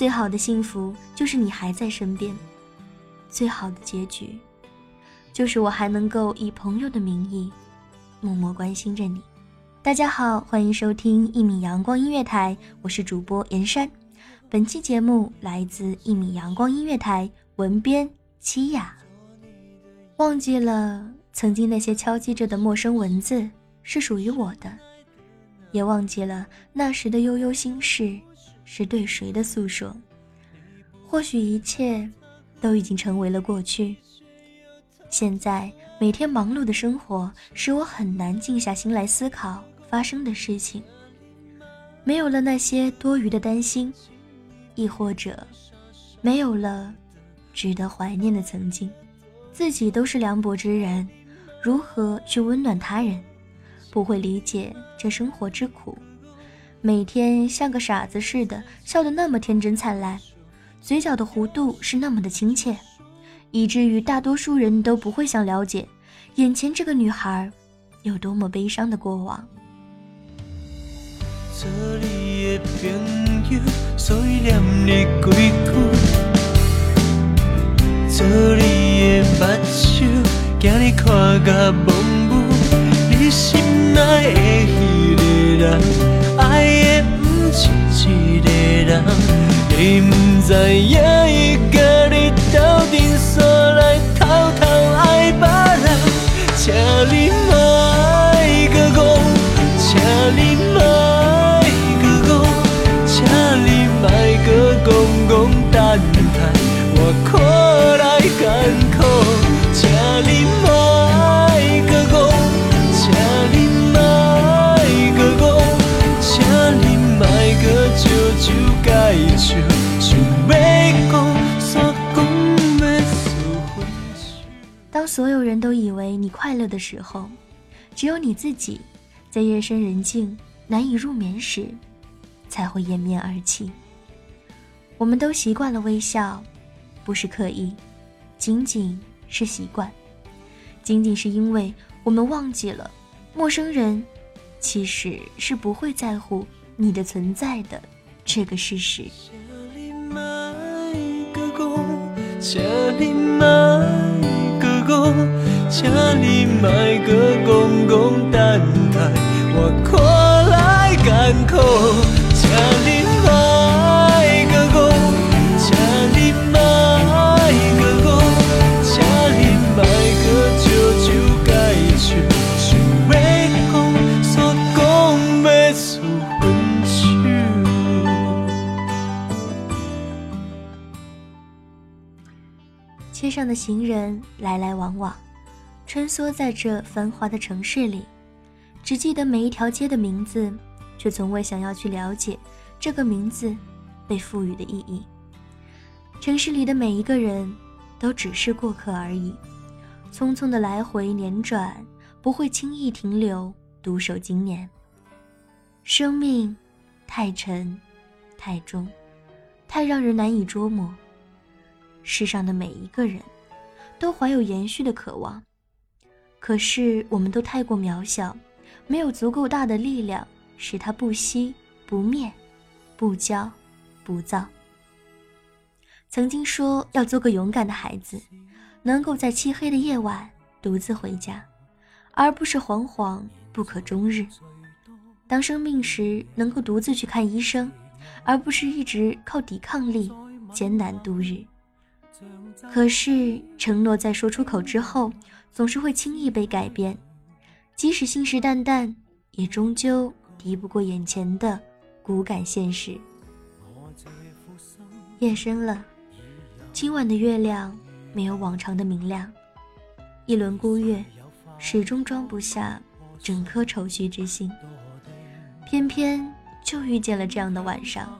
最好的幸福就是你还在身边，最好的结局，就是我还能够以朋友的名义，默默关心着你。大家好，欢迎收听一米阳光音乐台，我是主播严山。本期节目来自一米阳光音乐台，文编七雅。忘记了曾经那些敲击着的陌生文字是属于我的，也忘记了那时的悠悠心事。是对谁的诉说？或许一切都已经成为了过去。现在每天忙碌的生活使我很难静下心来思考发生的事情。没有了那些多余的担心，亦或者没有了值得怀念的曾经。自己都是凉薄之人，如何去温暖他人？不会理解这生活之苦。每天像个傻子似的笑得那么天真灿烂，嘴角的弧度是那么的亲切，以至于大多数人都不会想了解眼前这个女孩有多么悲伤的过往。爱的不当所有人都以为你快乐的时候，只有你自己在夜深人静、难以入眠时，才会掩面而泣。我们都习惯了微笑，不是刻意，仅仅是习惯，仅仅是因为我们忘记了，陌生人其实是不会在乎你的存在的。这个事实。讲，请你莫搁讲讲等待，我看来艰苦，街上的行人来来往往，穿梭在这繁华的城市里，只记得每一条街的名字，却从未想要去了解这个名字被赋予的意义。城市里的每一个人都只是过客而已，匆匆的来回辗转，不会轻易停留，独守经年。生命太沉，太重，太让人难以捉摸。世上的每一个人，都怀有延续的渴望，可是我们都太过渺小，没有足够大的力量使它不熄不灭，不骄不躁。曾经说要做个勇敢的孩子，能够在漆黑的夜晚独自回家，而不是惶惶不可终日。当生病时能够独自去看医生，而不是一直靠抵抗力艰难度日。可是承诺在说出口之后，总是会轻易被改变，即使信誓旦旦，也终究敌不过眼前的骨感现实。夜深了，今晚的月亮没有往常的明亮，一轮孤月始终装不下整颗愁绪之心。偏偏就遇见了这样的晚上，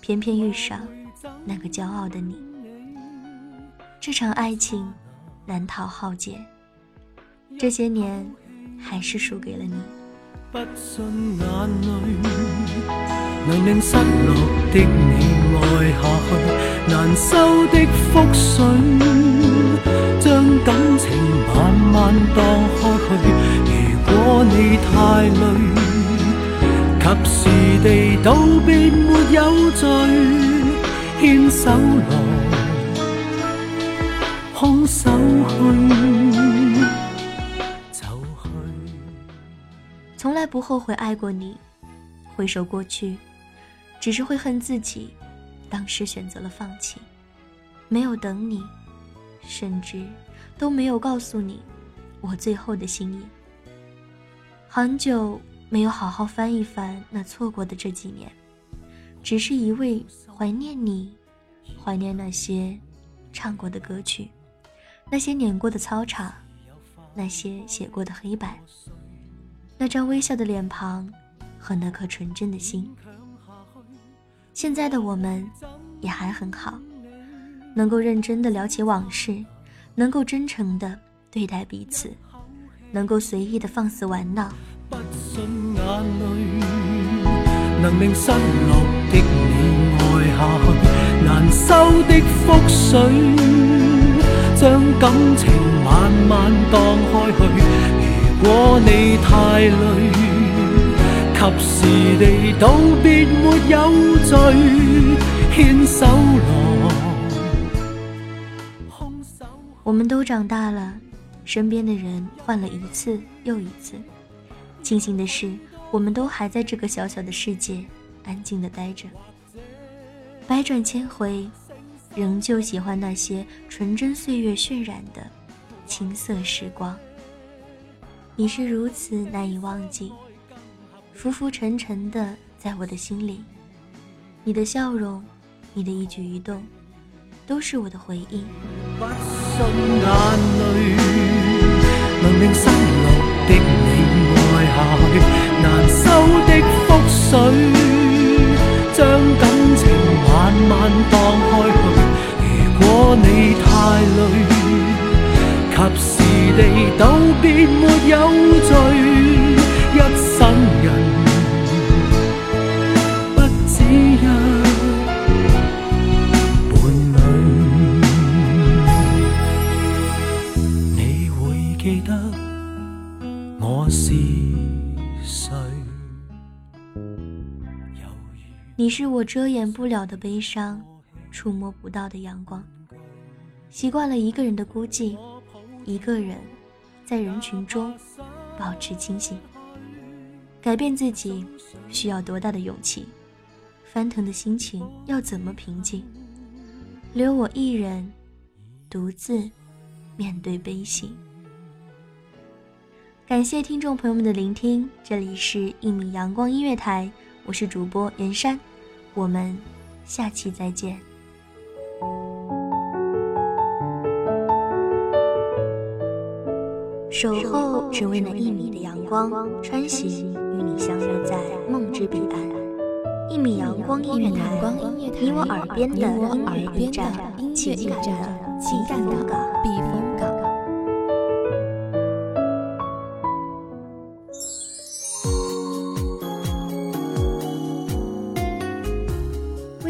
偏偏遇上那个骄傲的你。这场爱情难逃浩劫，这些年还是输给了你。不信眼泪能令失落的你爱下去，难收的覆水将感情慢慢荡开去。如果你太累，及时地道别没有罪，牵手来，空手去。从来不后悔爱过你，回首过去，只是会恨自己，当时选择了放弃，没有等你，甚至都没有告诉你我最后的心意。很久没有好好翻一翻那错过的这几年，只是一味怀念你，怀念那些唱过的歌曲，那些碾过的操场，那些写过的黑板。那张微笑的脸庞和那颗纯真的心，现在的我们也还很好，能够认真的聊起往事，能够真诚的对待彼此，能够随意的放肆玩闹。不信眼泪能令失落的你爱下去，难收的覆水将感情慢慢荡开去。如果你太累，及时地道别没有罪，牵手来我们都长大了，身边的人换了一次又一次。庆幸的是，我们都还在这个小小的世界安静的待着。百转千回，仍旧喜欢那些纯真岁月渲染的青涩时光。你是如此难以忘记，浮浮沉沉的在我的心里。你的笑容，你的一举一动，都是我的回忆。不信眼泪能令失落的你爱下，难收的覆水道别没有罪，一生人不止一伴侣。你会记得我是谁？你是我遮掩不了的悲伤，触摸不到的阳光。习惯了一个人的孤寂。一个人在人群中保持清醒，改变自己需要多大的勇气？翻腾的心情要怎么平静？留我一人独自面对悲喜。感谢听众朋友们的聆听，这里是一米阳光音乐台，我是主播严山，我们下期再见。守候只为那一米的阳光，穿行与你相约在梦之彼岸。一米阳光音乐台，你我耳边的音乐驿站，情感的避风港。